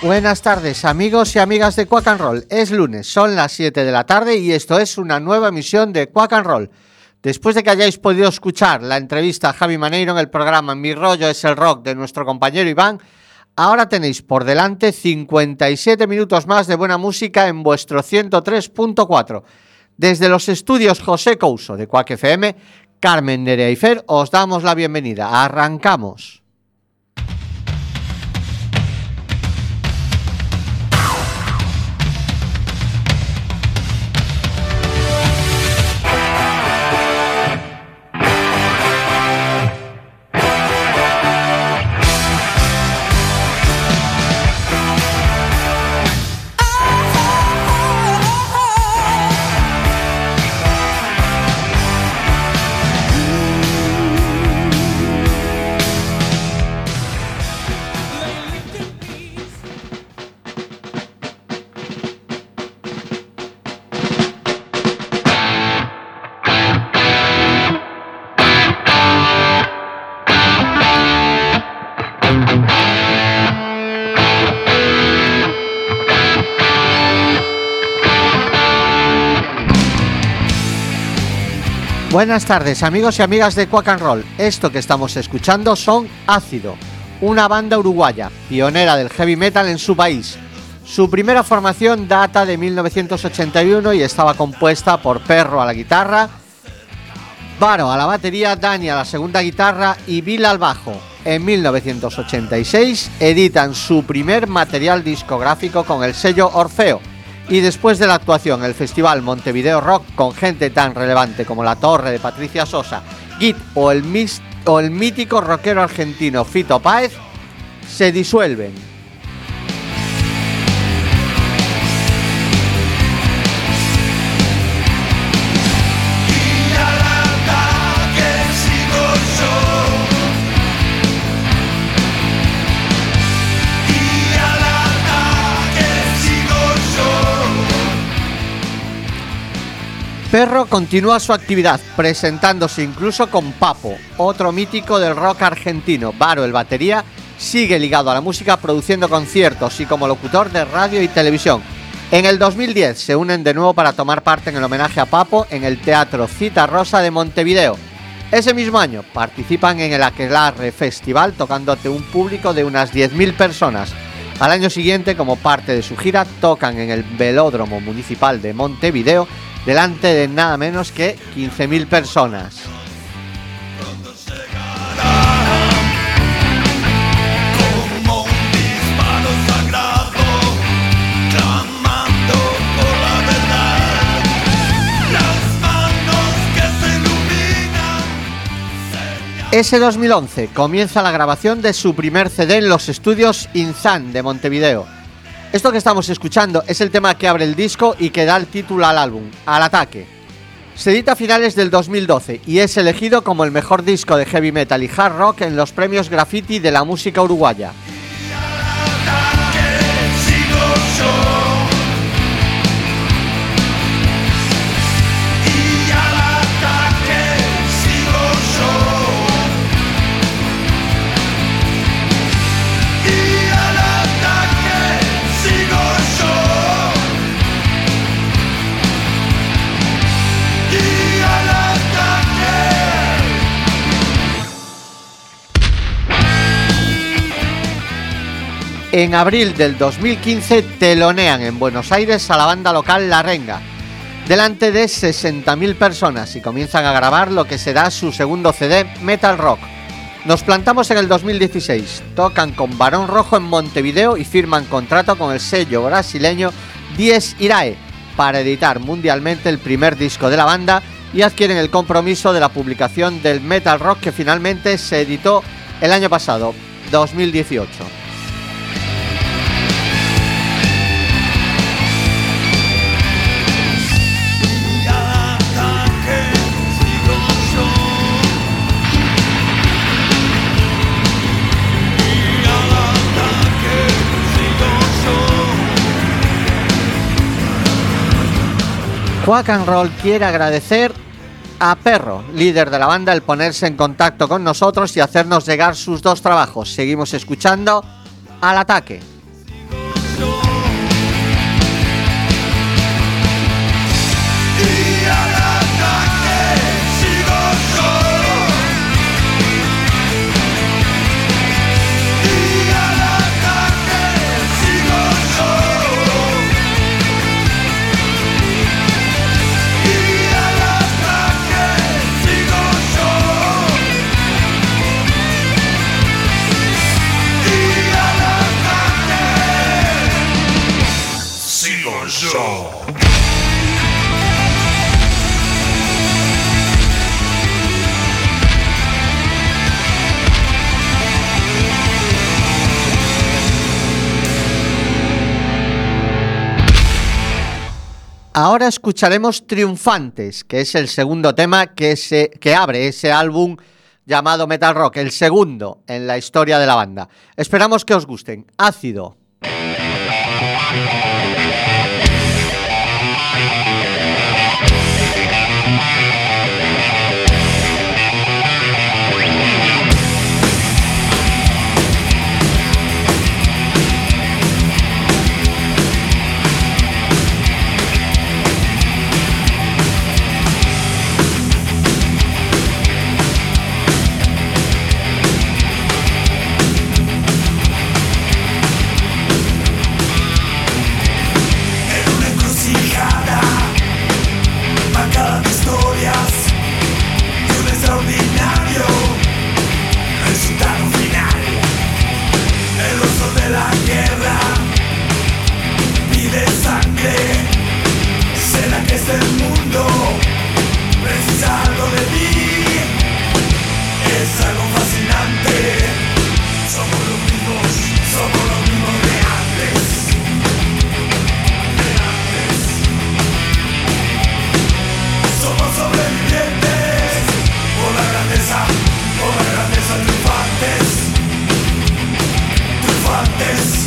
Buenas tardes amigos y amigas de Quack and Roll. Es lunes, son las 7 de la tarde y esto es una nueva emisión de Quack and Roll. Después de que hayáis podido escuchar la entrevista a Javi Maneiro en el programa Mi rollo es el rock de nuestro compañero Iván, ahora tenéis por delante 57 minutos más de buena música en vuestro 103.4. Desde los estudios José Couso de Quack FM, Carmen Nerea y Fer, os damos la bienvenida. Arrancamos. Buenas tardes amigos y amigas de Quack and Roll. Esto que estamos escuchando son Ácido, una banda uruguaya, pionera del heavy metal en su país. Su primera formación data de 1981 y estaba compuesta por Perro a la guitarra, Varo a la batería, Dani a la segunda guitarra y Bill al bajo. En 1986 editan su primer material discográfico con el sello Orfeo y después de la actuación el Festival Montevideo Rock con gente tan relevante como La Torre de Patricia Sosa, Git o el, o el mítico rockero argentino Fito Páez, se disuelven. Perro continúa su actividad, presentándose incluso con Papo, otro mítico del rock argentino. Varo, el batería, sigue ligado a la música produciendo conciertos y como locutor de radio y televisión. En el 2010 se unen de nuevo para tomar parte en el homenaje a Papo en el Teatro Cita Rosa de Montevideo. Ese mismo año participan en el Aquelarre Festival tocando ante un público de unas 10.000 personas. Al año siguiente, como parte de su gira, tocan en el Velódromo Municipal de Montevideo delante de nada menos que 15.000 personas. Ese 2011 comienza la grabación de su primer CD en los estudios Inzan de Montevideo esto que estamos escuchando es el tema que abre el disco y que da el título al álbum, Al Ataque. Se edita a finales del 2012 y es elegido como el mejor disco de heavy metal y hard rock en los premios Graffiti de la música uruguaya. En abril del 2015 telonean en Buenos Aires a la banda local La Renga, delante de 60.000 personas y comienzan a grabar lo que será su segundo CD, Metal Rock. Nos plantamos en el 2016, tocan con Barón Rojo en Montevideo y firman contrato con el sello brasileño Diez Irae para editar mundialmente el primer disco de la banda y adquieren el compromiso de la publicación del Metal Rock que finalmente se editó el año pasado, 2018. Quack and Roll quiere agradecer a Perro, líder de la banda, el ponerse en contacto con nosotros y hacernos llegar sus dos trabajos. Seguimos escuchando al ataque. Ahora escucharemos Triunfantes, que es el segundo tema que, se, que abre ese álbum llamado Metal Rock, el segundo en la historia de la banda. Esperamos que os gusten. Ácido. this.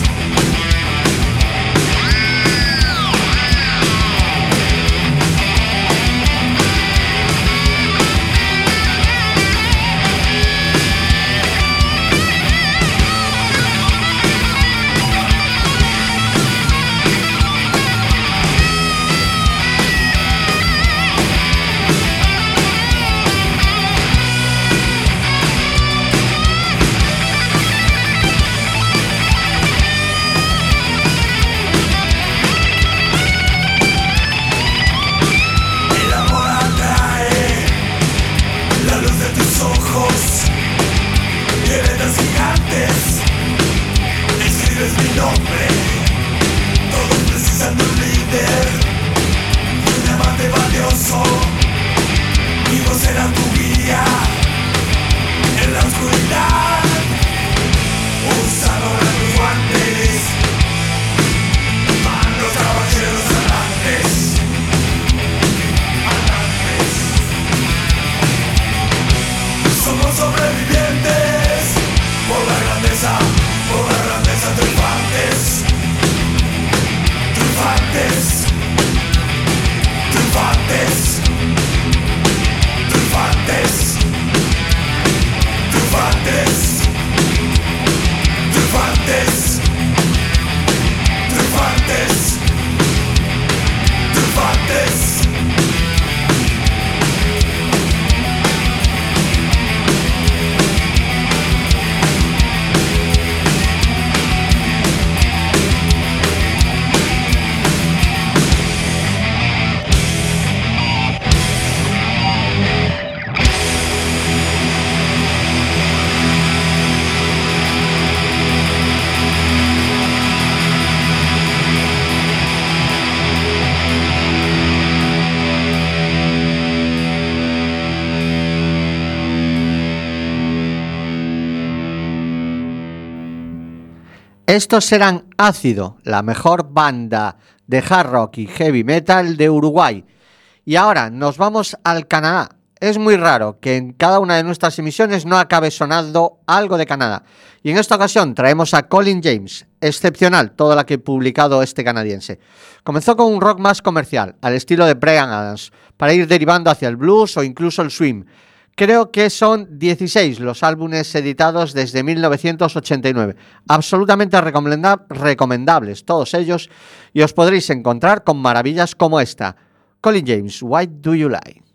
Estos serán Ácido, la mejor banda de hard rock y heavy metal de Uruguay. Y ahora nos vamos al Canadá. Es muy raro que en cada una de nuestras emisiones no acabe sonando algo de Canadá. Y en esta ocasión traemos a Colin James, excepcional todo lo que ha publicado este canadiense. Comenzó con un rock más comercial, al estilo de Brian Adams, para ir derivando hacia el blues o incluso el swing Creo que son 16 los álbumes editados desde 1989. Absolutamente recomendables todos ellos y os podréis encontrar con maravillas como esta. Colin James, Why Do You Lie?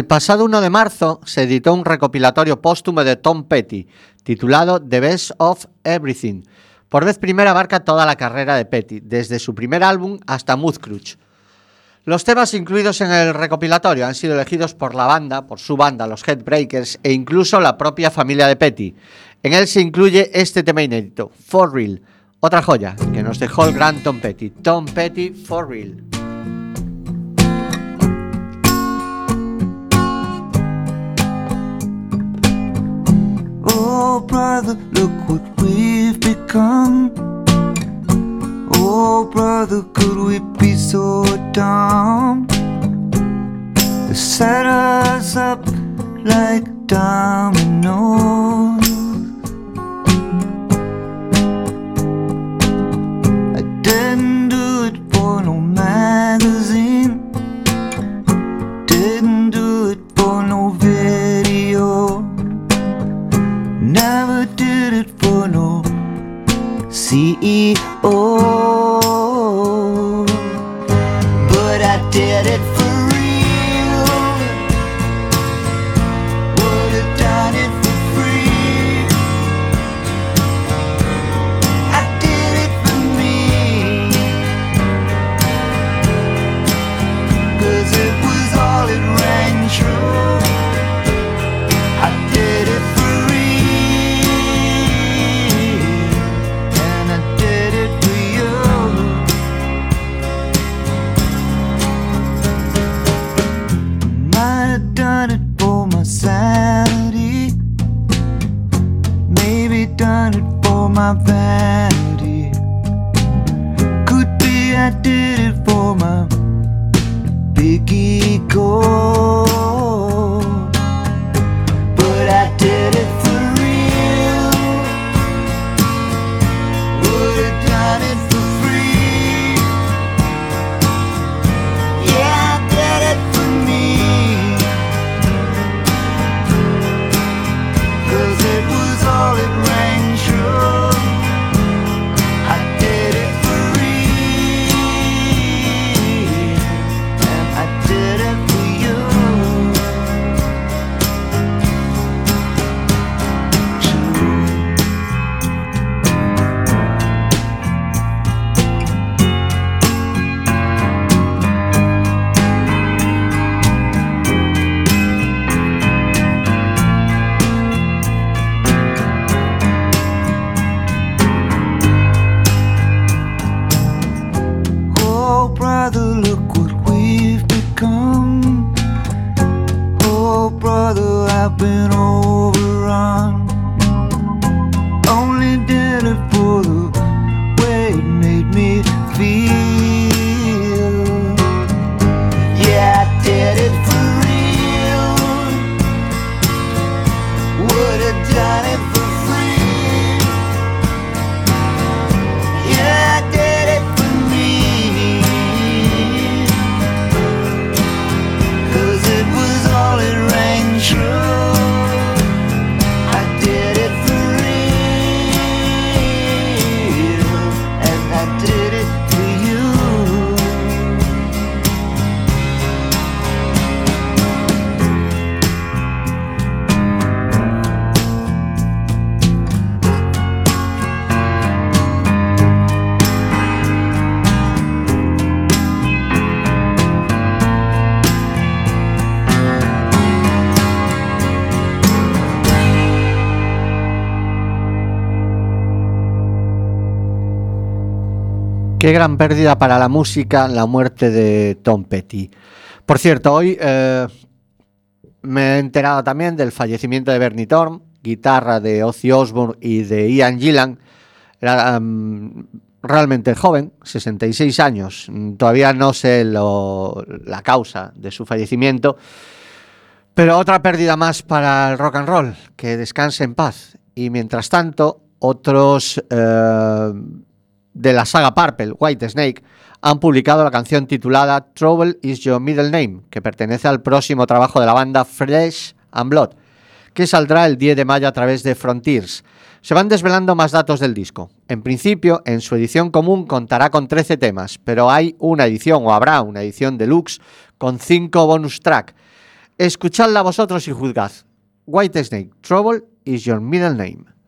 El pasado 1 de marzo se editó un recopilatorio póstumo de Tom Petty, titulado The Best of Everything. Por vez primera abarca toda la carrera de Petty, desde su primer álbum hasta Mudcrutch. Los temas incluidos en el recopilatorio han sido elegidos por la banda, por su banda, los Headbreakers e incluso la propia familia de Petty. En él se incluye este tema inédito, For Real, otra joya que nos dejó el gran Tom Petty, Tom Petty For Real. Brother, look what we've become. Oh, brother, could we be so dumb? They set us up like dominoes. Qué gran pérdida para la música la muerte de Tom Petty. Por cierto, hoy eh, me he enterado también del fallecimiento de Bernie Torm, guitarra de Ozzy Osbourne y de Ian Gillan. Era realmente joven, 66 años. Todavía no sé lo- la causa de su fallecimiento. Pero otra pérdida más para el rock and roll, que descanse en paz. Y mientras tanto, otros eh, de la saga Purple, White Snake, han publicado la canción titulada Trouble is Your Middle Name, que pertenece al próximo trabajo de la banda Flesh and Blood, que saldrá el 10 de mayo a través de Frontiers. Se van desvelando más datos del disco. En principio, en su edición común contará con 13 temas, pero hay una edición o habrá una edición deluxe con 5 bonus track. Escuchadla vosotros y juzgad. White Snake, Trouble is Your Middle Name.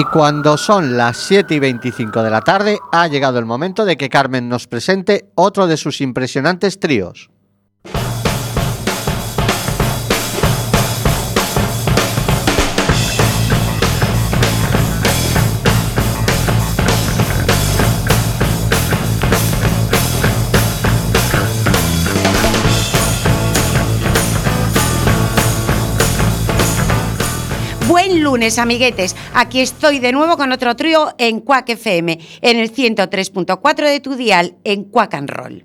Y cuando son las 7 y 25 de la tarde, ha llegado el momento de que Carmen nos presente otro de sus impresionantes tríos. Buen lunes, amiguetes. Aquí estoy de nuevo con otro trío en Quack FM, en el 103.4 de tu dial, en Quack and Roll.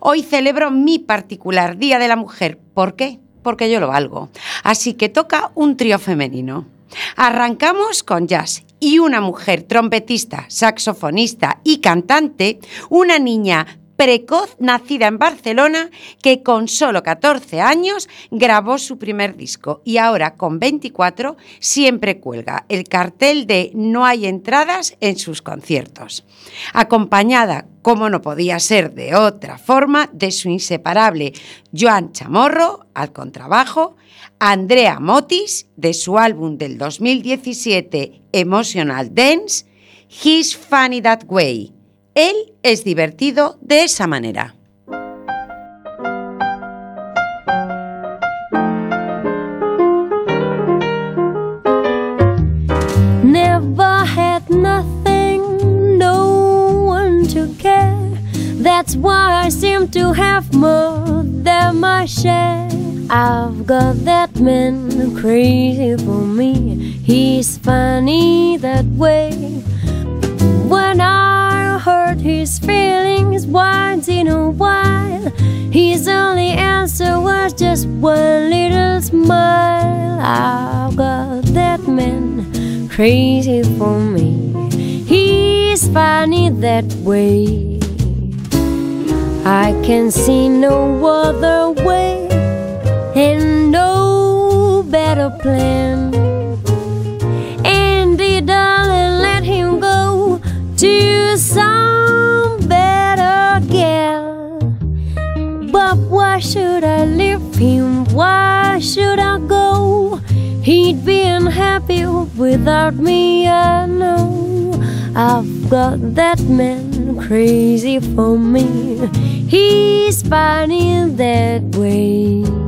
Hoy celebro mi particular Día de la Mujer. ¿Por qué? Porque yo lo valgo. Así que toca un trío femenino. Arrancamos con jazz y una mujer trompetista, saxofonista y cantante, una niña precoz nacida en Barcelona que con solo 14 años grabó su primer disco y ahora con 24 siempre cuelga el cartel de no hay entradas en sus conciertos. Acompañada, como no podía ser de otra forma, de su inseparable Joan Chamorro al contrabajo, Andrea Motis de su álbum del 2017 Emotional Dance, He's Funny That Way. Él es divertido de esa manera. Never had nothing, no one to care. That's why I seem to have more than my share. I've got that man crazy for me. He's funny that way. When I hurt his feelings once in a while, his only answer was just one little smile. I've got that man crazy for me. He's funny that way. I can see no other way and no better plan. Why should I leave him? Why should I go? He'd be unhappy without me, I know. I've got that man crazy for me. He's funny that way.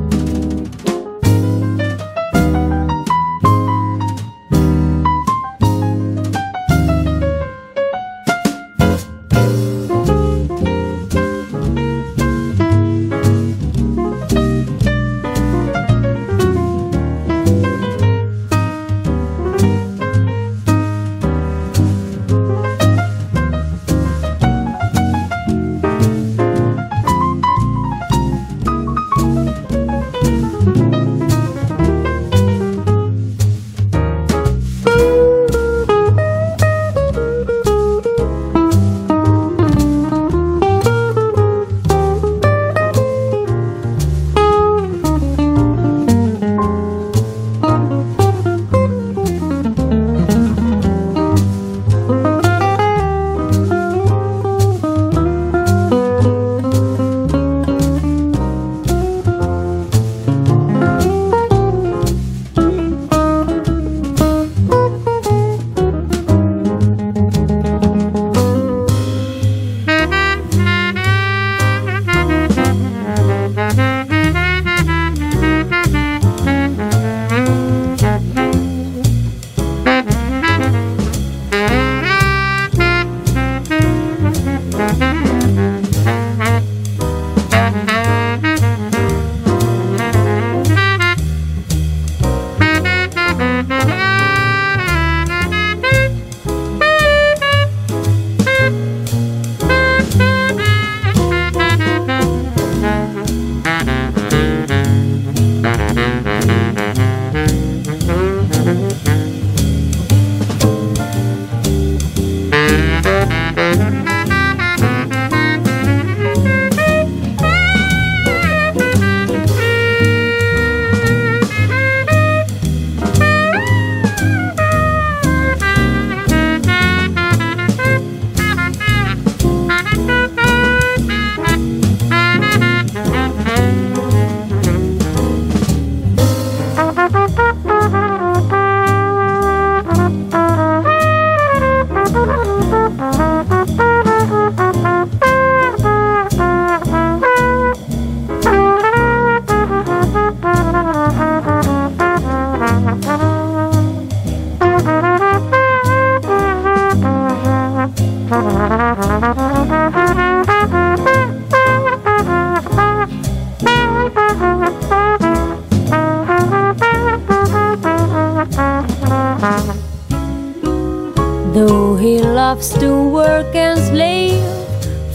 Though he loves to work and slave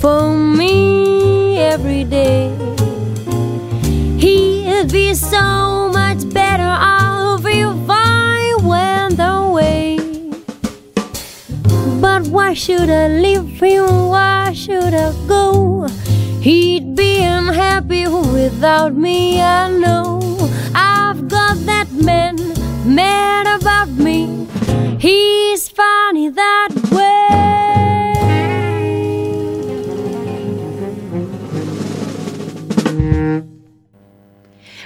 for me every day, he'd be so much better off if I went away. But why should I leave him? Why should I go? He'd be unhappy without me, I know. I've got that man mad about me. He's funny that way.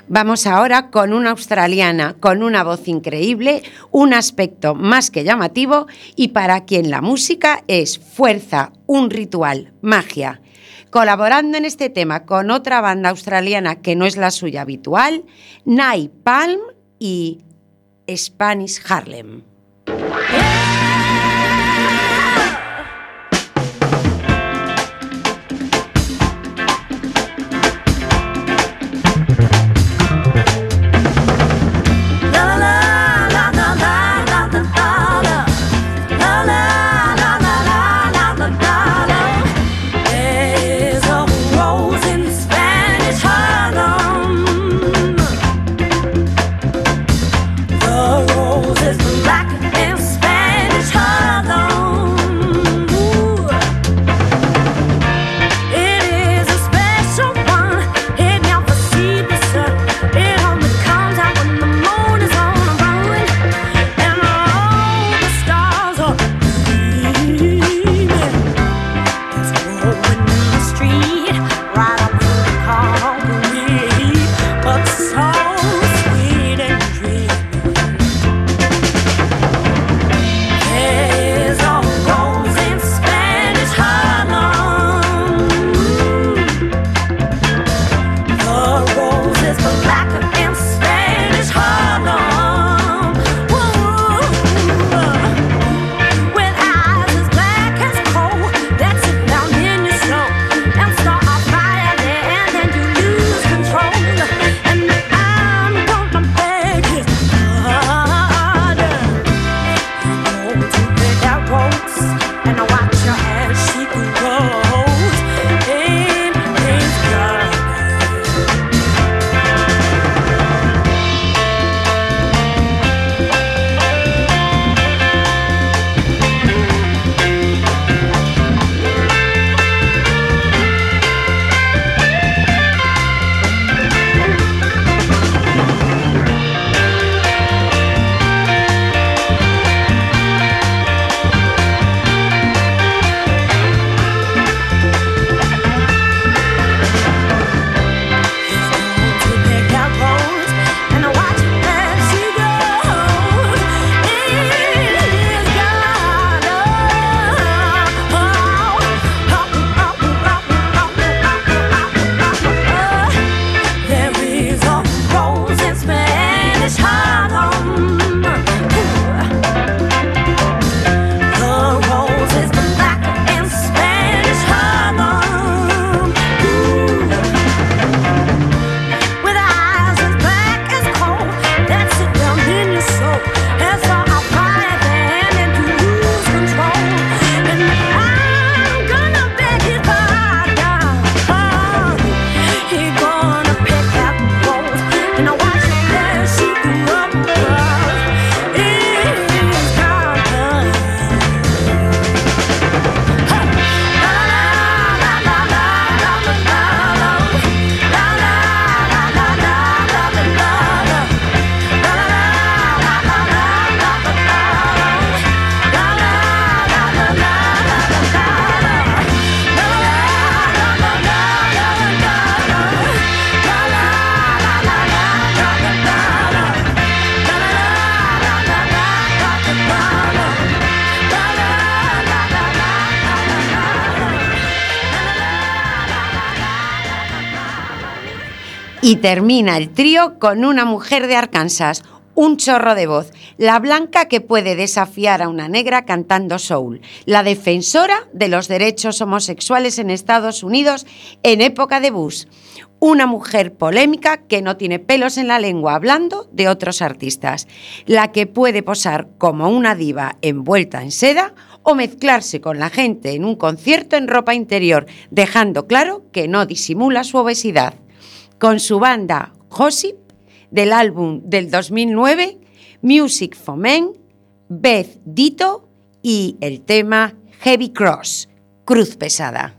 Vamos ahora con una australiana con una voz increíble, un aspecto más que llamativo y para quien la música es fuerza, un ritual, magia. Colaborando en este tema con otra banda australiana que no es la suya habitual, Night Palm y Spanish Harlem. Y termina el trío con una mujer de Arkansas, un chorro de voz, la blanca que puede desafiar a una negra cantando soul, la defensora de los derechos homosexuales en Estados Unidos en época de Bush, una mujer polémica que no tiene pelos en la lengua hablando de otros artistas, la que puede posar como una diva envuelta en seda o mezclarse con la gente en un concierto en ropa interior, dejando claro que no disimula su obesidad. Con su banda Josip del álbum del 2009, Music for Men, Beth Dito y el tema Heavy Cross, Cruz Pesada.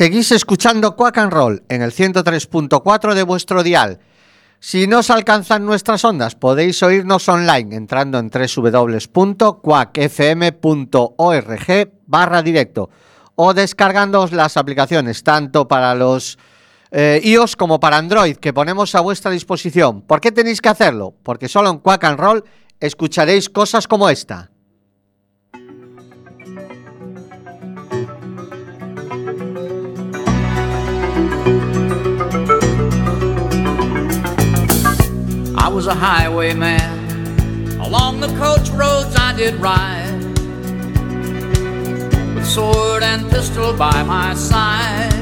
Seguís escuchando Quack and Roll en el 103.4 de vuestro dial. Si no os alcanzan nuestras ondas, podéis oírnos online entrando en www.quackfm.org barra directo o descargando las aplicaciones, tanto para los eh, iOS como para Android, que ponemos a vuestra disposición. ¿Por qué tenéis que hacerlo? Porque solo en Quack and Roll escucharéis cosas como esta. Was a highwayman. Along the coach roads I did ride. With sword and pistol by my side.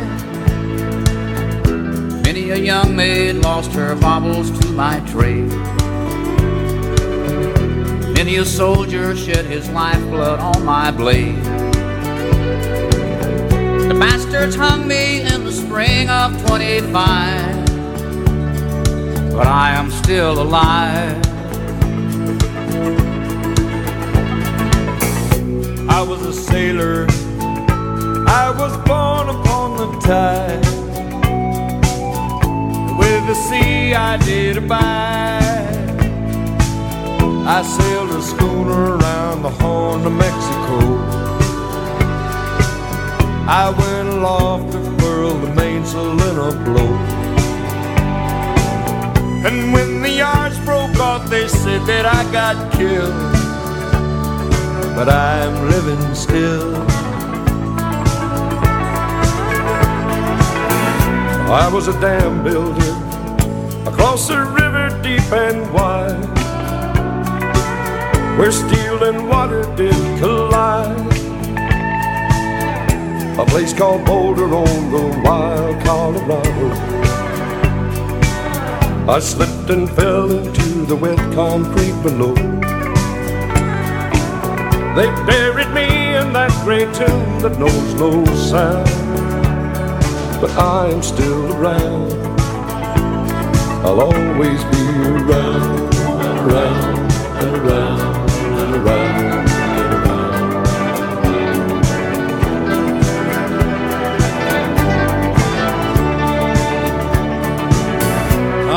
Many a young maid lost her baubles to my trade. Many a soldier shed his lifeblood on my blade. The bastards hung me in the spring of 25 but I am still alive. I was a sailor. I was born upon the tide. With the sea I did abide. I sailed a schooner around the Horn of Mexico. I went aloft to furl the mainsail in a blow. And when the yards broke off, they said that I got killed. But I'm living still. I was a dam builder across a river deep and wide, where steel and water did collide. A place called Boulder on the wild Colorado. I slipped and fell into the wet concrete below. They buried me in that great tomb that knows no sound. But I am still around. I'll always be around, around, around,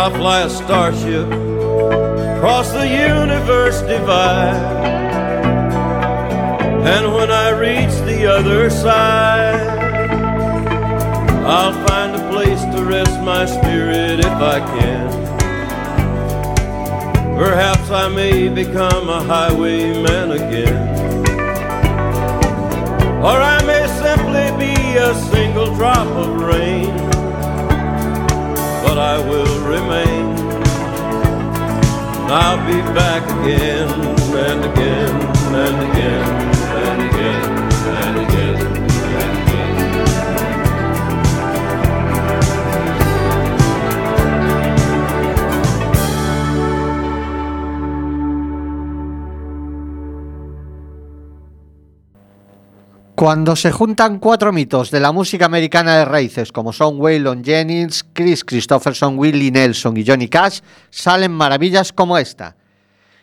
I fly a starship across the universe divide. And when I reach the other side, I'll find a place to rest my spirit if I can. Perhaps I may become a highwayman again. Or I may simply be a single drop of rain but I will remain. I'll be back again and again Cuando se juntan cuatro mitos de la música americana de raíces, como son Waylon Jennings, Chris Christopherson, Willie Nelson y Johnny Cash, salen maravillas como esta.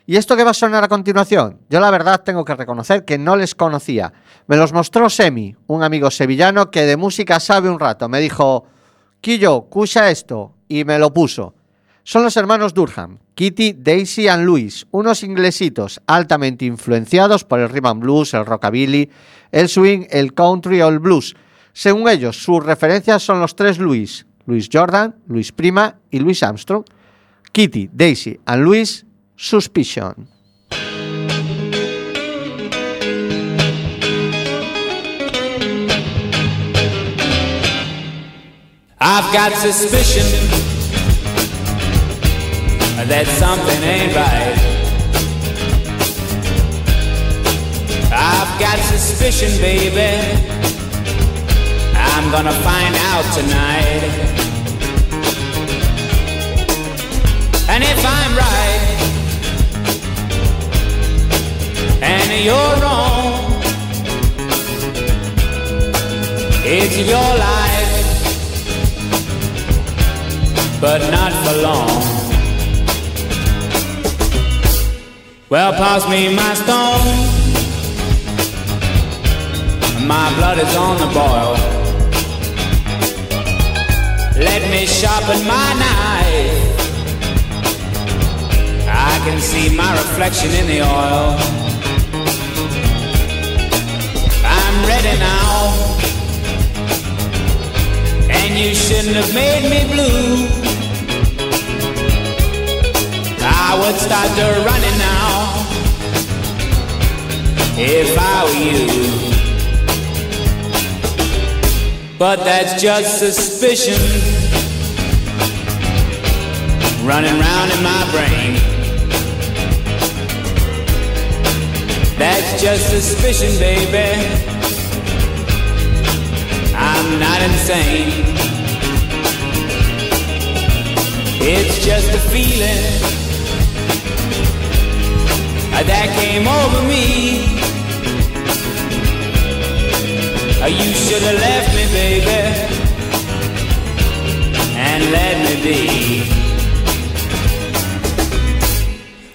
¿Y esto que va a sonar a continuación? Yo la verdad tengo que reconocer que no les conocía. Me los mostró Semi, un amigo sevillano que de música sabe un rato. Me dijo, Quillo, escucha esto, y me lo puso. Son los hermanos Durham, Kitty, Daisy and Louis, unos inglesitos altamente influenciados por el rhythm and blues, el rockabilly, el swing, el country o el blues. Según ellos, sus referencias son los tres Louis, Louis Jordan, Louis Prima y Louis Armstrong. Kitty, Daisy and Louis, Suspicion. Suspicion that something ain't right. I've got suspicion, baby. I'm gonna find out tonight. And if I'm right, and you're wrong, it's your life but not for long. Well, pass me my stone. My blood is on the boil. Let me sharpen my knife. I can see my reflection in the oil. I'm ready now. And you shouldn't have made me blue. I would start to running if I were you. But that's just suspicion running round in my brain. That's just suspicion, baby. I'm not insane. It's just a feeling that came over me. Oh, you should have left me, baby, and let me be.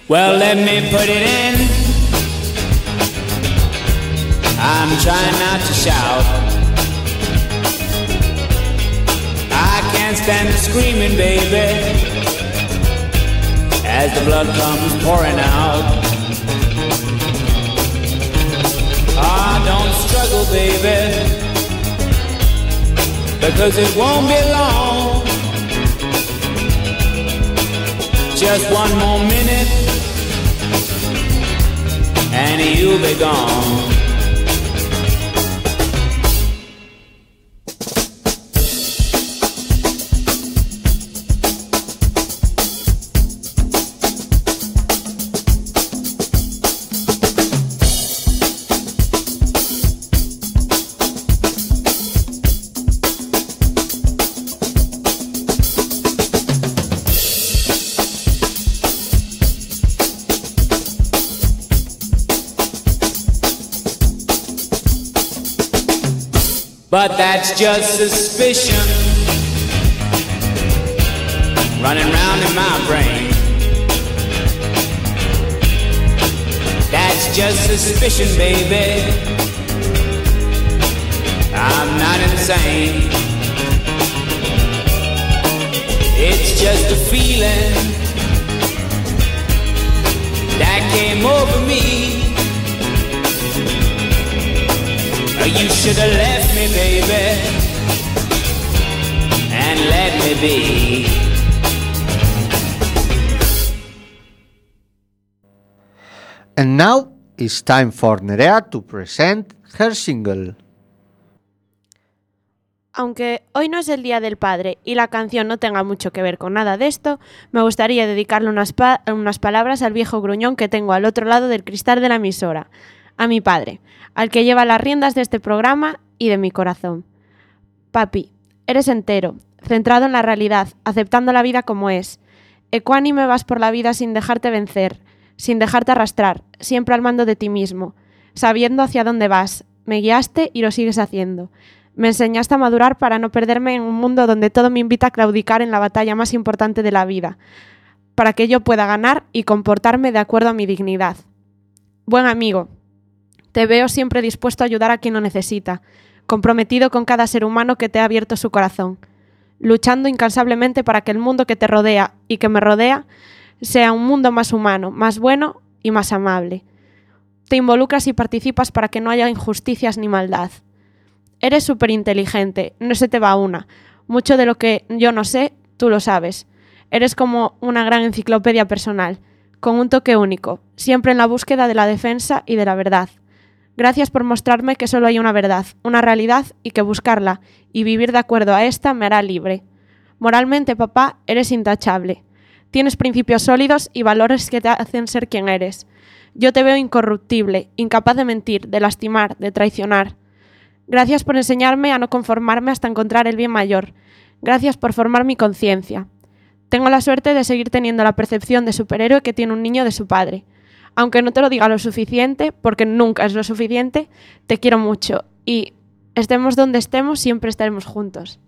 Well, let me put it in. I'm trying not to shout. I can't stand the screaming, baby, as the blood comes pouring out. Don't struggle, baby, because it won't be long. Just one more minute, and you'll be gone. That's just suspicion running round in my brain. That's just suspicion, baby. I'm not insane. It's just a feeling that came over me. You should have left me, baby, and let me be. And now it's time for Nerea to present her single. Aunque hoy no es el Día del Padre y la canción no tenga mucho que ver con nada de esto, me gustaría dedicarle unas, pa- unas palabras al viejo gruñón que tengo al otro lado del cristal de la emisora, a mi padre, al que lleva las riendas de este programa y de mi corazón. Papi, eres entero, centrado en la realidad, aceptando la vida como es. Ecuánime vas por la vida sin dejarte vencer, sin dejarte arrastrar, siempre al mando de ti mismo, sabiendo hacia dónde vas. Me guiaste y lo sigues haciendo. Me enseñaste a madurar para no perderme en un mundo donde todo me invita a claudicar en la batalla más importante de la vida, para que yo pueda ganar y comportarme de acuerdo a mi dignidad. Buen amigo, te veo siempre dispuesto a ayudar a quien lo necesita, comprometido con cada ser humano que te ha abierto su corazón, luchando incansablemente para que el mundo que te rodea y que me rodea sea un mundo más humano, más bueno y más amable. Te involucras y participas para que no haya injusticias ni maldad. Eres súper inteligente, no se te va una. Mucho de lo que yo no sé, tú lo sabes. Eres como una gran enciclopedia personal, con un toque único, siempre en la búsqueda de la defensa y de la verdad. Gracias por mostrarme que solo hay una verdad, una realidad y que buscarla y vivir de acuerdo a esta me hará libre. Moralmente, papá, eres intachable. Tienes principios sólidos y valores que te hacen ser quien eres. Yo te veo incorruptible, incapaz de mentir, de lastimar, de traicionar. Gracias por enseñarme a no conformarme hasta encontrar el bien mayor. Gracias por formar mi conciencia. Tengo la suerte de seguir teniendo la percepción de superhéroe que tiene un niño de su padre. Aunque no te lo diga lo suficiente, porque nunca es lo suficiente, te quiero mucho y estemos donde estemos, siempre estaremos juntos.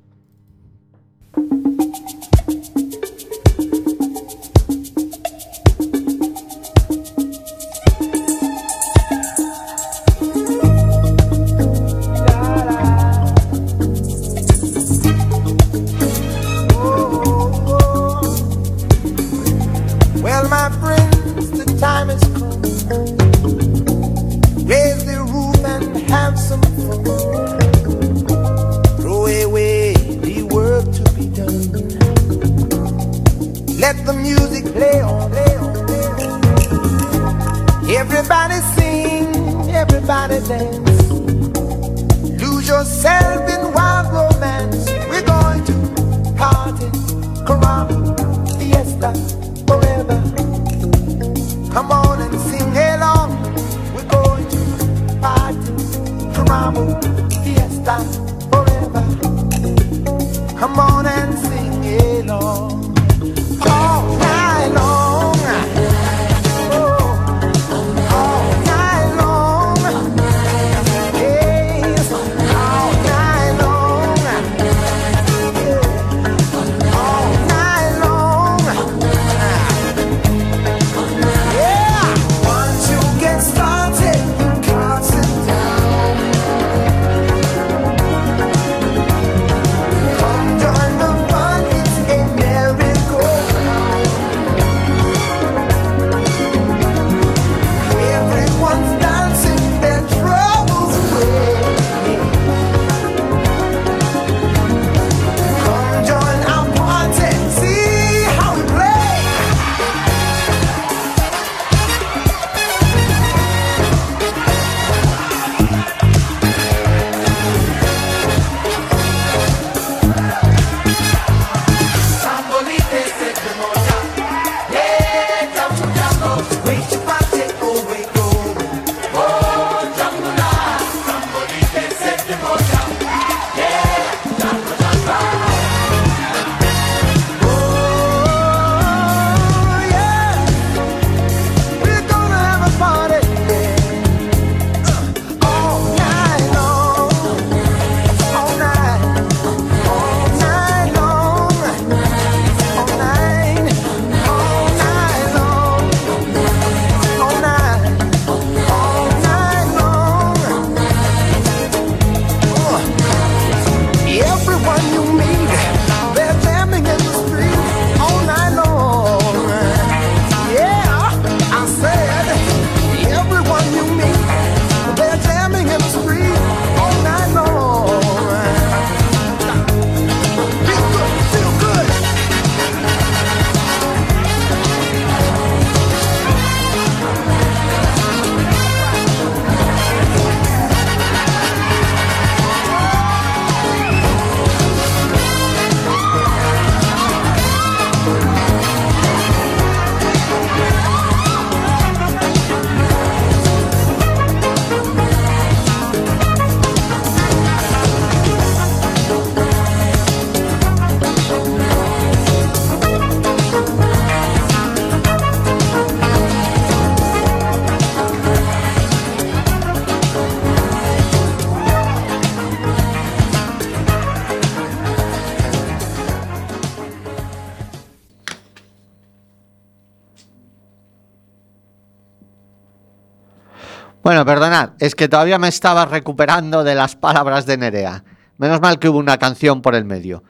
Perdonad, es que todavía me estaba recuperando de las palabras de Nerea. Menos mal que hubo una canción por el medio.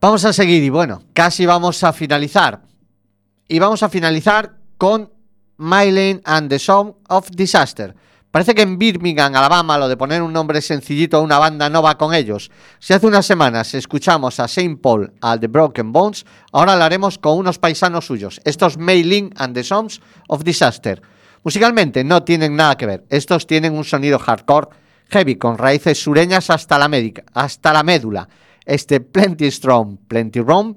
Vamos a seguir y bueno, casi vamos a finalizar. Y vamos a finalizar con Mylene and the Song of Disaster. Parece que en Birmingham, Alabama, lo de poner un nombre sencillito a una banda no va con ellos. Si hace unas semanas escuchamos a Saint Paul, a The Broken Bones, ahora lo haremos con unos paisanos suyos. Estos Mylene and the Songs of Disaster. Musicalmente no tienen nada que ver. Estos tienen un sonido hardcore, heavy, con raíces sureñas hasta la, médica, hasta la médula. Este Plenty Strong, Plenty Wrong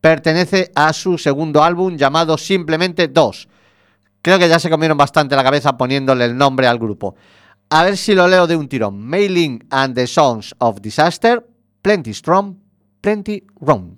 pertenece a su segundo álbum llamado simplemente 2. Creo que ya se comieron bastante la cabeza poniéndole el nombre al grupo. A ver si lo leo de un tirón. Mailing and the Songs of Disaster, Plenty Strong, Plenty Wrong.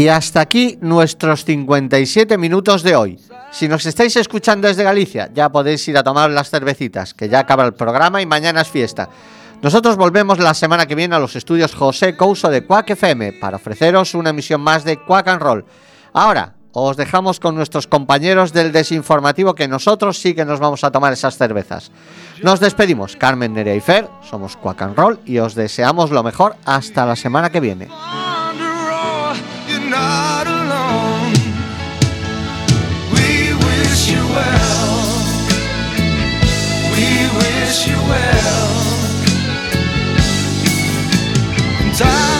Y hasta aquí nuestros 57 minutos de hoy. Si nos estáis escuchando desde Galicia, ya podéis ir a tomar las cervecitas, que ya acaba el programa y mañana es fiesta. Nosotros volvemos la semana que viene a los estudios José Couso de Quack FM para ofreceros una emisión más de Quack and Roll. Ahora, os dejamos con nuestros compañeros del desinformativo que nosotros sí que nos vamos a tomar esas cervezas. Nos despedimos, Carmen Nerea y Fer, somos Quack and Roll y os deseamos lo mejor hasta la semana que viene. wish you well. And I